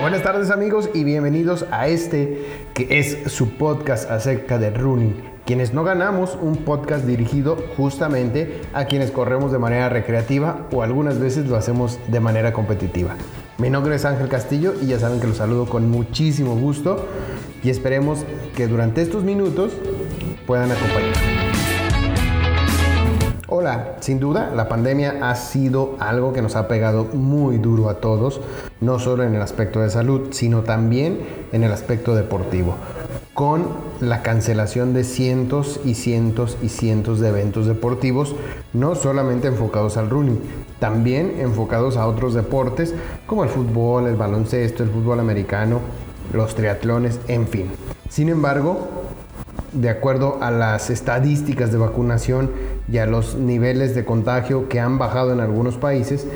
Buenas tardes amigos y bienvenidos a este que es su podcast acerca de running. Quienes no ganamos, un podcast dirigido justamente a quienes corremos de manera recreativa o algunas veces lo hacemos de manera competitiva. Mi nombre es Ángel Castillo y ya saben que los saludo con muchísimo gusto y esperemos que durante estos minutos puedan acompañarme. Hola, sin duda la pandemia ha sido algo que nos ha pegado muy duro a todos, no solo en el aspecto de salud, sino también en el aspecto deportivo, con la cancelación de cientos y cientos y cientos de eventos deportivos, no solamente enfocados al running, también enfocados a otros deportes como el fútbol, el baloncesto, el fútbol americano, los triatlones, en fin. Sin embargo, de acuerdo a las estadísticas de vacunación y a los niveles de contagio que han bajado en algunos países,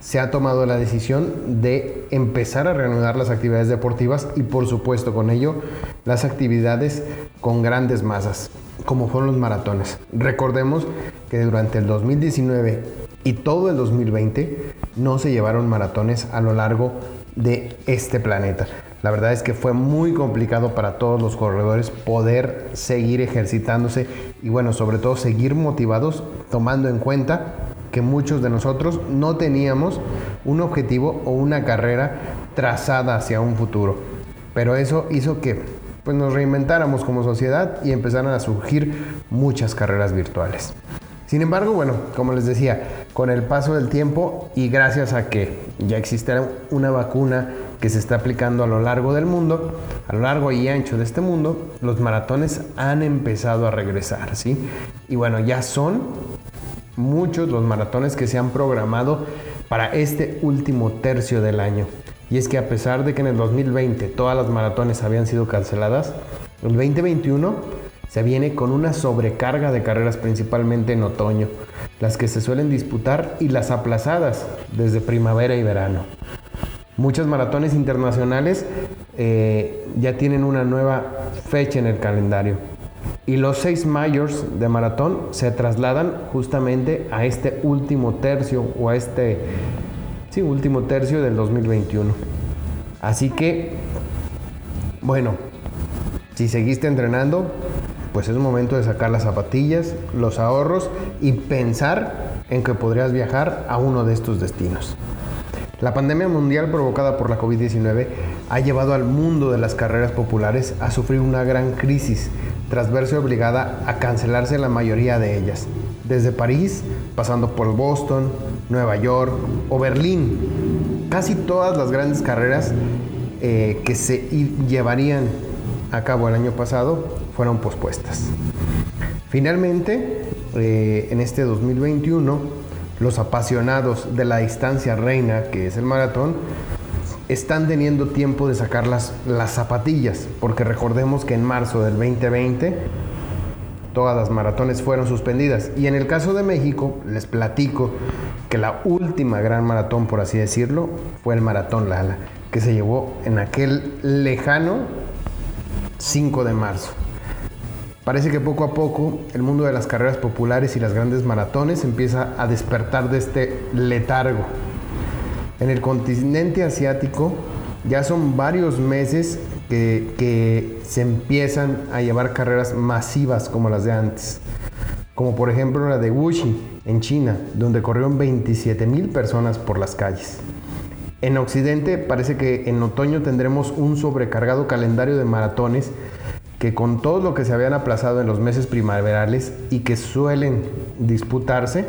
se ha tomado la decisión de empezar a reanudar las actividades deportivas y por supuesto con ello las actividades con grandes masas, como fueron los maratones. Recordemos que durante el 2019 y todo el 2020 no se llevaron maratones a lo largo de este planeta. La verdad es que fue muy complicado para todos los corredores poder seguir ejercitándose y bueno, sobre todo seguir motivados tomando en cuenta que muchos de nosotros no teníamos un objetivo o una carrera trazada hacia un futuro. Pero eso hizo que pues, nos reinventáramos como sociedad y empezaran a surgir muchas carreras virtuales. Sin embargo, bueno, como les decía, con el paso del tiempo y gracias a que ya existe una vacuna que se está aplicando a lo largo del mundo, a lo largo y ancho de este mundo, los maratones han empezado a regresar, ¿sí? Y bueno, ya son muchos los maratones que se han programado para este último tercio del año. Y es que a pesar de que en el 2020 todas las maratones habían sido canceladas, el 2021 se viene con una sobrecarga de carreras principalmente en otoño, las que se suelen disputar y las aplazadas desde primavera y verano. Muchas maratones internacionales eh, ya tienen una nueva fecha en el calendario. Y los seis mayors de maratón se trasladan justamente a este último tercio o a este sí, último tercio del 2021. Así que, bueno, si seguiste entrenando, pues es momento de sacar las zapatillas, los ahorros y pensar en que podrías viajar a uno de estos destinos. La pandemia mundial provocada por la COVID-19 ha llevado al mundo de las carreras populares a sufrir una gran crisis tras verse obligada a cancelarse la mayoría de ellas, desde París, pasando por Boston, Nueva York o Berlín. Casi todas las grandes carreras eh, que se llevarían a cabo el año pasado fueron pospuestas. Finalmente, eh, en este 2021, los apasionados de la distancia reina, que es el maratón, están teniendo tiempo de sacar las, las zapatillas, porque recordemos que en marzo del 2020 todas las maratones fueron suspendidas. Y en el caso de México, les platico que la última gran maratón, por así decirlo, fue el Maratón Lala, que se llevó en aquel lejano 5 de marzo. Parece que poco a poco el mundo de las carreras populares y las grandes maratones empieza a despertar de este letargo. En el continente asiático ya son varios meses que, se empiezan a llevar carreras masivas como las de antes. Como por ejemplo la de Wuxi en China, donde corrieron 27 mil personas por las calles. En Occidente parece que en otoño tendremos un sobrecargado calendario de maratones que con todo lo que se habían aplazado en los meses primaverales y que suelen disputarse,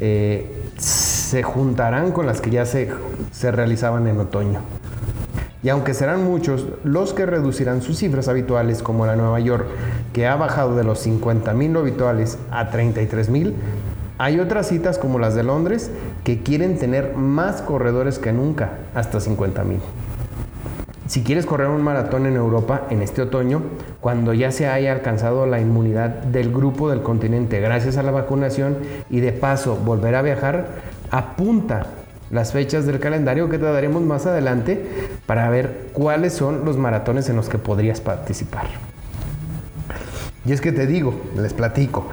eh, se juntarán con las que ya se, se realizaban en otoño. Y aunque serán muchos los que reducirán sus cifras habituales, como la Nueva York, que ha bajado de los 50.000 habituales a 33.000, hay otras citas como las de Londres que quieren tener más corredores que nunca, hasta 50.000. Si quieres correr un maratón en Europa en este otoño, cuando ya se haya alcanzado la inmunidad del grupo del continente gracias a la vacunación y de paso volver a viajar, apunta las fechas del calendario que te daremos más adelante para ver cuáles son los maratones en los que podrías participar. Y es que te digo, les platico,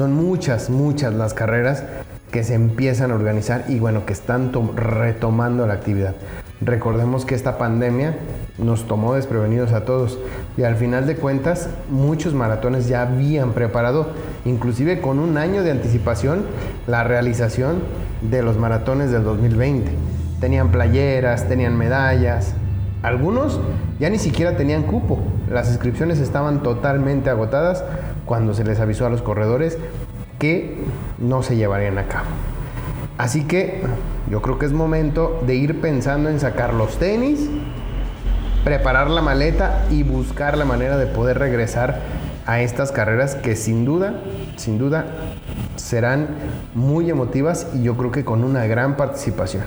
son muchas, muchas las carreras que se empiezan a organizar y bueno, que están retomando la actividad. Recordemos que esta pandemia nos tomó desprevenidos a todos y al final de cuentas muchos maratones ya habían preparado, inclusive con un año de anticipación, la realización de los maratones del 2020. Tenían playeras, tenían medallas, algunos ya ni siquiera tenían cupo, las inscripciones estaban totalmente agotadas cuando se les avisó a los corredores que no se llevarían a cabo. Así que yo creo que es momento de ir pensando en sacar los tenis, preparar la maleta y buscar la manera de poder regresar a estas carreras que sin duda, sin duda serán muy emotivas y yo creo que con una gran participación.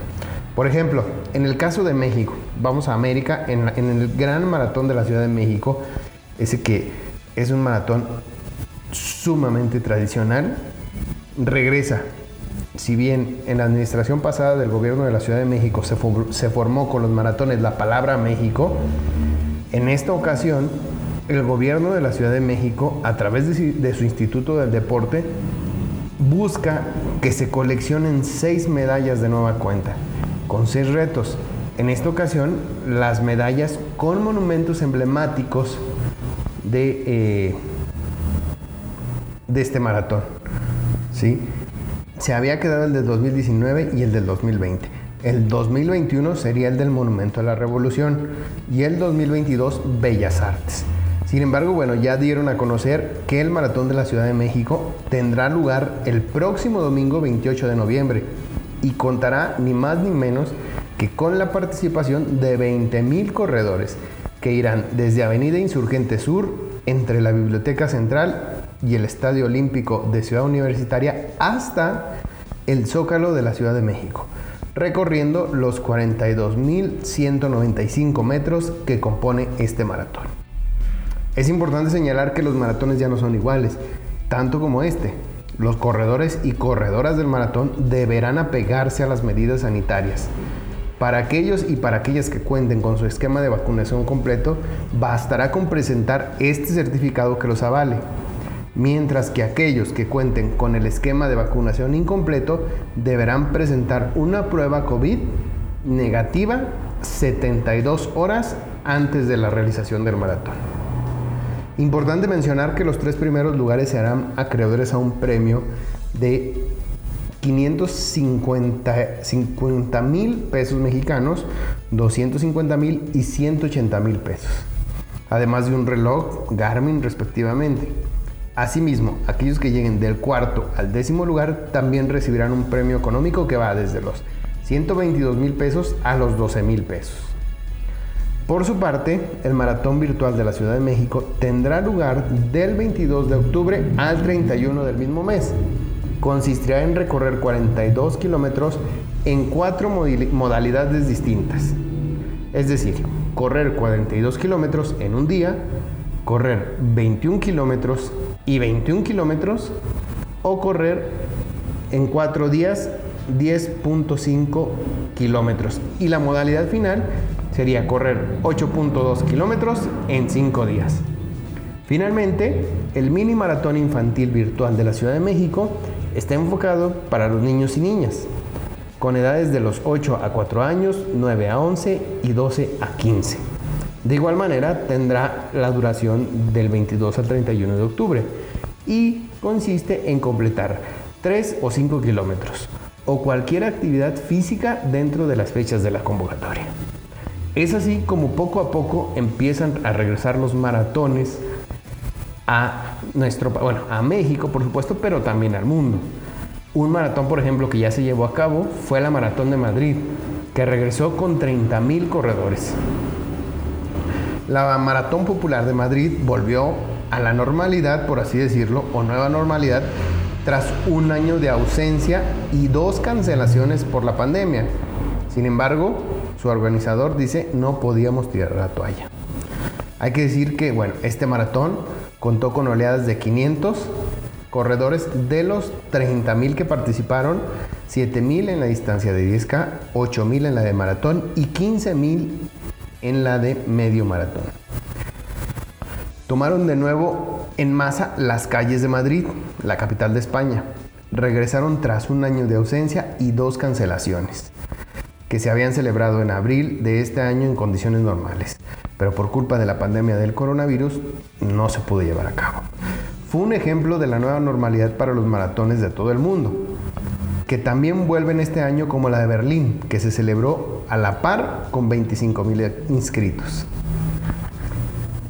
Por ejemplo, en el caso de México, vamos a América, en, en el gran maratón de la Ciudad de México, ese que es un maratón sumamente tradicional, regresa si bien en la administración pasada del gobierno de la Ciudad de México se, formó con los maratones la palabra México, en esta ocasión el gobierno de la Ciudad de México, a través de, de su Instituto del Deporte, busca que se coleccionen seis medallas de nueva cuenta, con seis retos. En esta ocasión, las medallas con monumentos emblemáticos de, eh, de este maratón. ¿sí? se había quedado el del 2019 y el del 2020. El 2021 sería el del Monumento a la Revolución y el 2022 Bellas Artes. Sin embargo, bueno, ya dieron a conocer que el Maratón de la Ciudad de México tendrá lugar el próximo domingo 28 de noviembre y contará ni más ni menos que con la participación de 20.000 corredores que irán desde Avenida Insurgente Sur entre la Biblioteca Central y el Estadio Olímpico de Ciudad Universitaria hasta el Zócalo de la Ciudad de México, recorriendo los 42.195 metros que compone este maratón. Es importante señalar que los maratones ya no son iguales, tanto como este. Los corredores y corredoras del maratón deberán apegarse a las medidas sanitarias. Para aquellos y para aquellas que cuenten con su esquema de vacunación completo, bastará con presentar este certificado que los avale mientras que aquellos que cuenten con el esquema de vacunación incompleto deberán presentar una prueba COVID negativa 72 horas antes de la realización del maratón. Importante mencionar que los tres primeros lugares se harán acreedores a un premio de 550 mil pesos mexicanos, 250 mil y 180 mil pesos, además de un reloj Garmin respectivamente. Asimismo, aquellos que lleguen del cuarto al décimo lugar también recibirán un premio económico que va desde los 122 mil pesos a los 12 mil pesos. Por su parte, el maratón virtual de la Ciudad de México tendrá lugar del 22 de octubre al 31 del mismo mes. Consistirá en recorrer 42 kilómetros en cuatro modalidades distintas. Es decir, correr 42 kilómetros en un día, correr 21 kilómetros y 21 kilómetros o correr en 4 días 10.5 kilómetros. Y la modalidad final sería correr 8.2 kilómetros en 5 días. Finalmente, el mini maratón infantil virtual de la Ciudad de México está enfocado para los niños y niñas, con edades de los 8 a 4 años, 9 a 11 y 12 a 15. De igual manera, tendrá la duración del 22 al 31 de octubre y consiste en completar 3 o 5 kilómetros o cualquier actividad física dentro de las fechas de la convocatoria. Es así como poco a poco empiezan a regresar los maratones a nuestro bueno, a México, por supuesto, pero también al mundo. Un maratón, por ejemplo, que ya se llevó a cabo fue la Maratón de Madrid, que regresó con 30.000 corredores. La Maratón Popular de Madrid volvió a la normalidad, por así decirlo, o nueva normalidad, tras un año de ausencia y dos cancelaciones por la pandemia. Sin embargo, su organizador dice no podíamos tirar la toalla. Hay que decir que, bueno, este maratón contó con oleadas de 500 corredores de los 30.000 que participaron, 7.000 en la distancia de 10K, 8.000 en la de maratón y 15.000 en la de medio maratón. Tomaron de nuevo en masa las calles de Madrid, la capital de España. Regresaron tras un año de ausencia y dos cancelaciones. que se habían celebrado en abril de este año en condiciones normales, pero por culpa de la pandemia del coronavirus no se pudo llevar a cabo. Fue un ejemplo de la nueva normalidad para los maratones de todo el mundo, que también vuelven este año como la de Berlín, que se celebró a la par con 25 mil inscritos.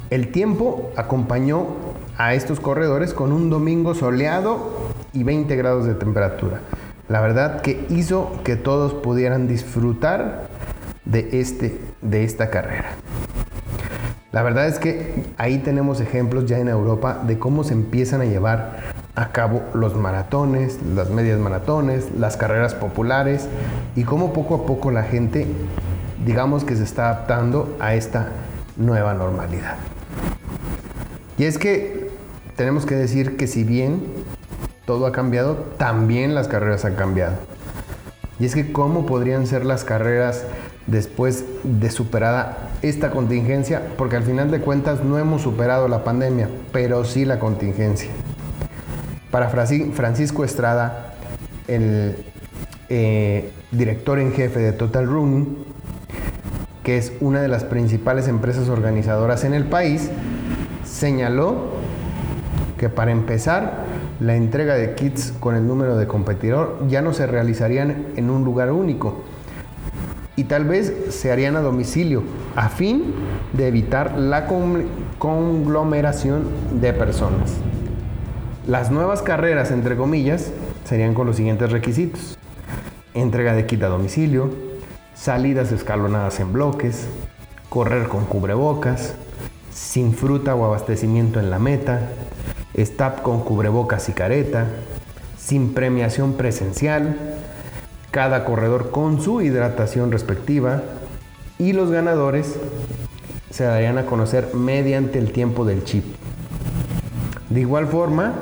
El tiempo acompañó a estos corredores con un domingo soleado y 20 grados de temperatura. La verdad que hizo que todos pudieran disfrutar de, este, de esta carrera. La verdad es que ahí tenemos ejemplos ya en Europa de cómo se empiezan a llevar a cabo los maratones, las medias maratones, las carreras populares y cómo poco a poco la gente, digamos que se está adaptando a esta nueva normalidad. Y es que tenemos que decir que si bien todo ha cambiado, también las carreras han cambiado. Y es que cómo podrían ser las carreras después de superada esta contingencia, porque al final de cuentas no hemos superado la pandemia, pero sí la contingencia. Para Francisco Estrada, el eh, director en jefe de Total Running, que es una de las principales empresas organizadoras en el país, señaló que para empezar, la entrega de kits con el número de competidor ya no se realizarían en un lugar único y tal vez se harían a domicilio a fin de evitar la conglomeración de personas. Las nuevas carreras, entre comillas, serían con los siguientes requisitos. Entrega de kit a domicilio, salidas escalonadas en bloques, correr con cubrebocas, sin fruta o abastecimiento en la meta, stop con cubrebocas y careta, sin premiación presencial, cada corredor con su hidratación respectiva y los ganadores se darían a conocer mediante el tiempo del chip. De igual forma,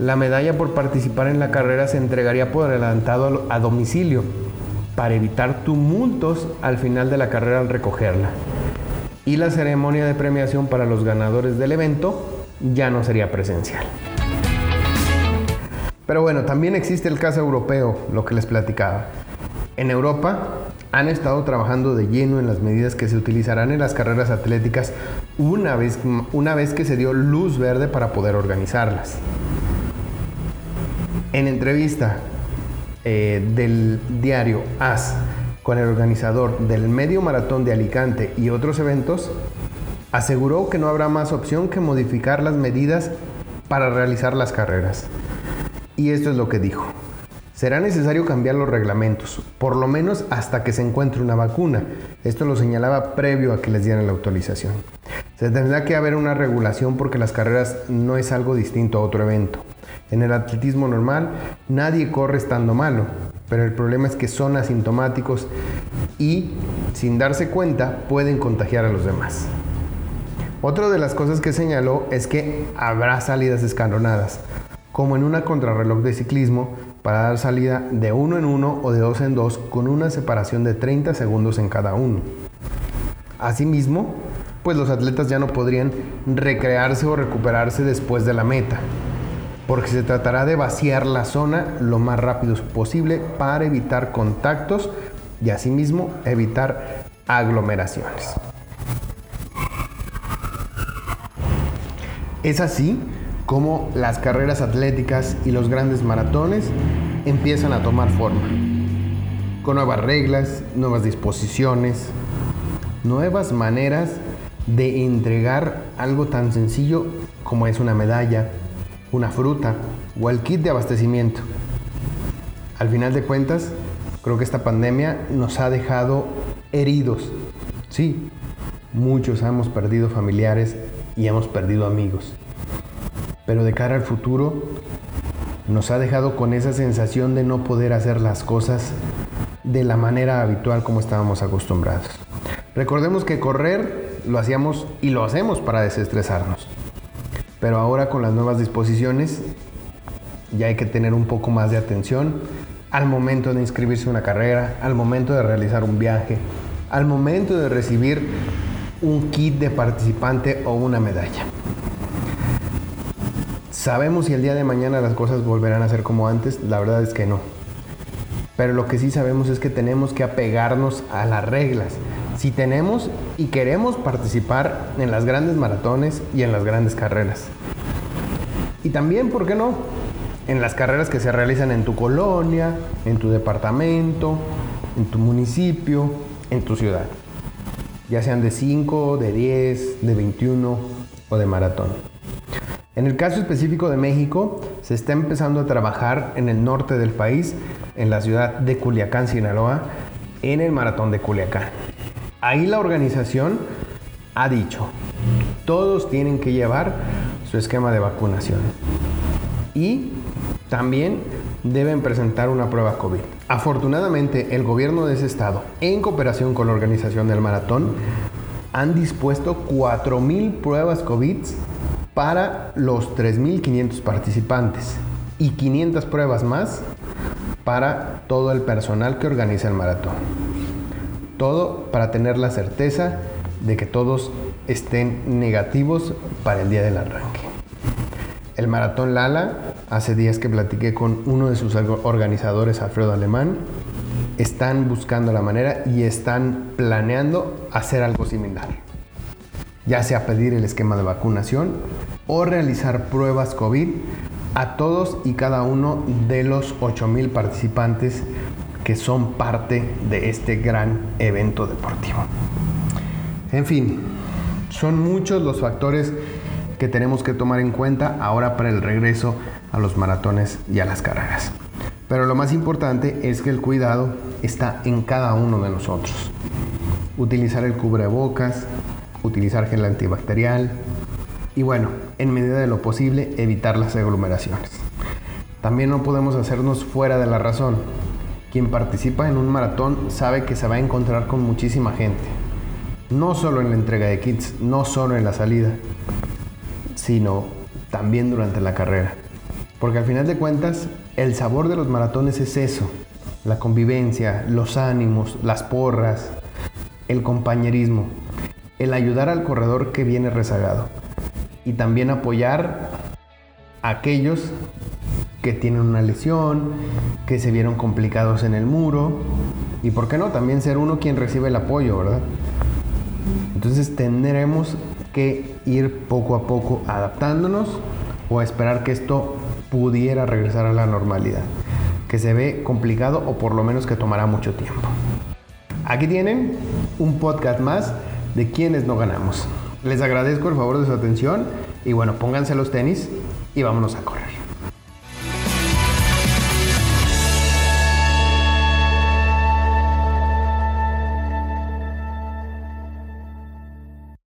la medalla por participar en la carrera se entregaría por adelantado a domicilio para evitar tumultos al final de la carrera al recogerla. Y la ceremonia de premiación para los ganadores del evento ya no sería presencial. Pero bueno, también existe el caso europeo, lo que les platicaba. En Europa han estado trabajando de lleno en las medidas que se utilizarán en las carreras atléticas una vez, una vez que se dio luz verde para poder organizarlas. En entrevista eh, del diario AS con el organizador del Medio Maratón de Alicante y otros eventos, aseguró que no habrá más opción que modificar las medidas para realizar las carreras. Y esto es lo que dijo. Será necesario cambiar los reglamentos, por lo menos hasta que se encuentre una vacuna. Esto lo señalaba previo a que les dieran la autorización. Se tendrá que haber una regulación porque las carreras no es algo distinto a otro evento. En el atletismo normal nadie corre estando malo, pero el problema es que son asintomáticos y sin darse cuenta pueden contagiar a los demás. Otra de las cosas que señaló es que habrá salidas escalonadas, como en una contrarreloj de ciclismo, para dar salida de uno en uno o de dos en dos con una separación de 30 segundos en cada uno. Asimismo, pues los atletas ya no podrían recrearse o recuperarse después de la meta, porque se tratará de vaciar la zona lo más rápido posible para evitar contactos y asimismo evitar aglomeraciones. Es así como las carreras atléticas y los grandes maratones empiezan a tomar forma, con nuevas reglas, nuevas disposiciones, nuevas maneras de entregar algo tan sencillo como es una medalla, una fruta o el kit de abastecimiento. Al final de cuentas, creo que esta pandemia nos ha dejado heridos. Sí, muchos hemos perdido familiares y hemos perdido amigos. Pero de cara al futuro, nos ha dejado con esa sensación de no poder hacer las cosas de la manera habitual como estábamos acostumbrados. Recordemos que correr lo hacíamos y lo hacemos para desestresarnos. Pero ahora con las nuevas disposiciones ya hay que tener un poco más de atención al momento de inscribirse en una carrera, al momento de realizar un viaje, al momento de recibir un kit de participante o una medalla. ¿Sabemos si el día de mañana las cosas volverán a ser como antes? La verdad es que no. pero lo que sí sabemos es que tenemos que apegarnos a las reglas. Si tenemos y queremos participar en las grandes maratones y en las grandes carreras. Y también, ¿por qué no? En las carreras que se realizan en tu colonia, en tu departamento, en tu municipio, en tu ciudad. Ya sean de 5, de 10, de 21 o de maratón. En el caso específico de México, se está empezando a trabajar en el norte del país, en la ciudad de Culiacán, Sinaloa, en el maratón de Culiacán. Ahí la organización ha dicho, todos tienen que llevar su esquema de vacunación y también deben presentar una prueba COVID. Afortunadamente, el gobierno de ese estado, en cooperación con la organización del maratón, han dispuesto 4.000 pruebas COVID para los 3.500 participantes y 500 pruebas más para todo el personal que organiza el maratón. Todo para tener la certeza de que todos estén negativos para el día del arranque. El maratón Lala, hace días que platiqué con uno de sus organizadores, Alfredo Alemán, están buscando la manera y están planeando hacer algo similar. Ya sea pedir el esquema de vacunación o realizar pruebas COVID a todos y cada uno de los 8.000 participantes que son parte de este gran evento deportivo. En fin, son muchos los factores que tenemos que tomar en cuenta ahora para el regreso a los maratones y a las carreras. Pero lo más importante es que el cuidado está en cada uno de nosotros. Utilizar el cubrebocas, utilizar gel antibacterial y bueno, en medida de lo posible evitar las aglomeraciones. También no podemos hacernos fuera de la razón. Quien participa en un maratón sabe que se va a encontrar con muchísima gente. No solo en la entrega de kits, no solo en la salida, sino también durante la carrera. Porque al final de cuentas, el sabor de los maratones es eso, la convivencia, los ánimos, las porras, el compañerismo, el ayudar al corredor que viene rezagado y también apoyar a aquellos que tienen una lesión, que se vieron complicados en el muro y por qué no, también ser uno quien recibe el apoyo, ¿verdad? Entonces tendremos que ir poco a poco adaptándonos o esperar que esto pudiera regresar a la normalidad, que se ve complicado o por lo menos que tomará mucho tiempo. Aquí tienen un podcast más de quienes no ganamos. Les agradezco el favor de su atención y bueno, pónganse los tenis y vámonos a correr.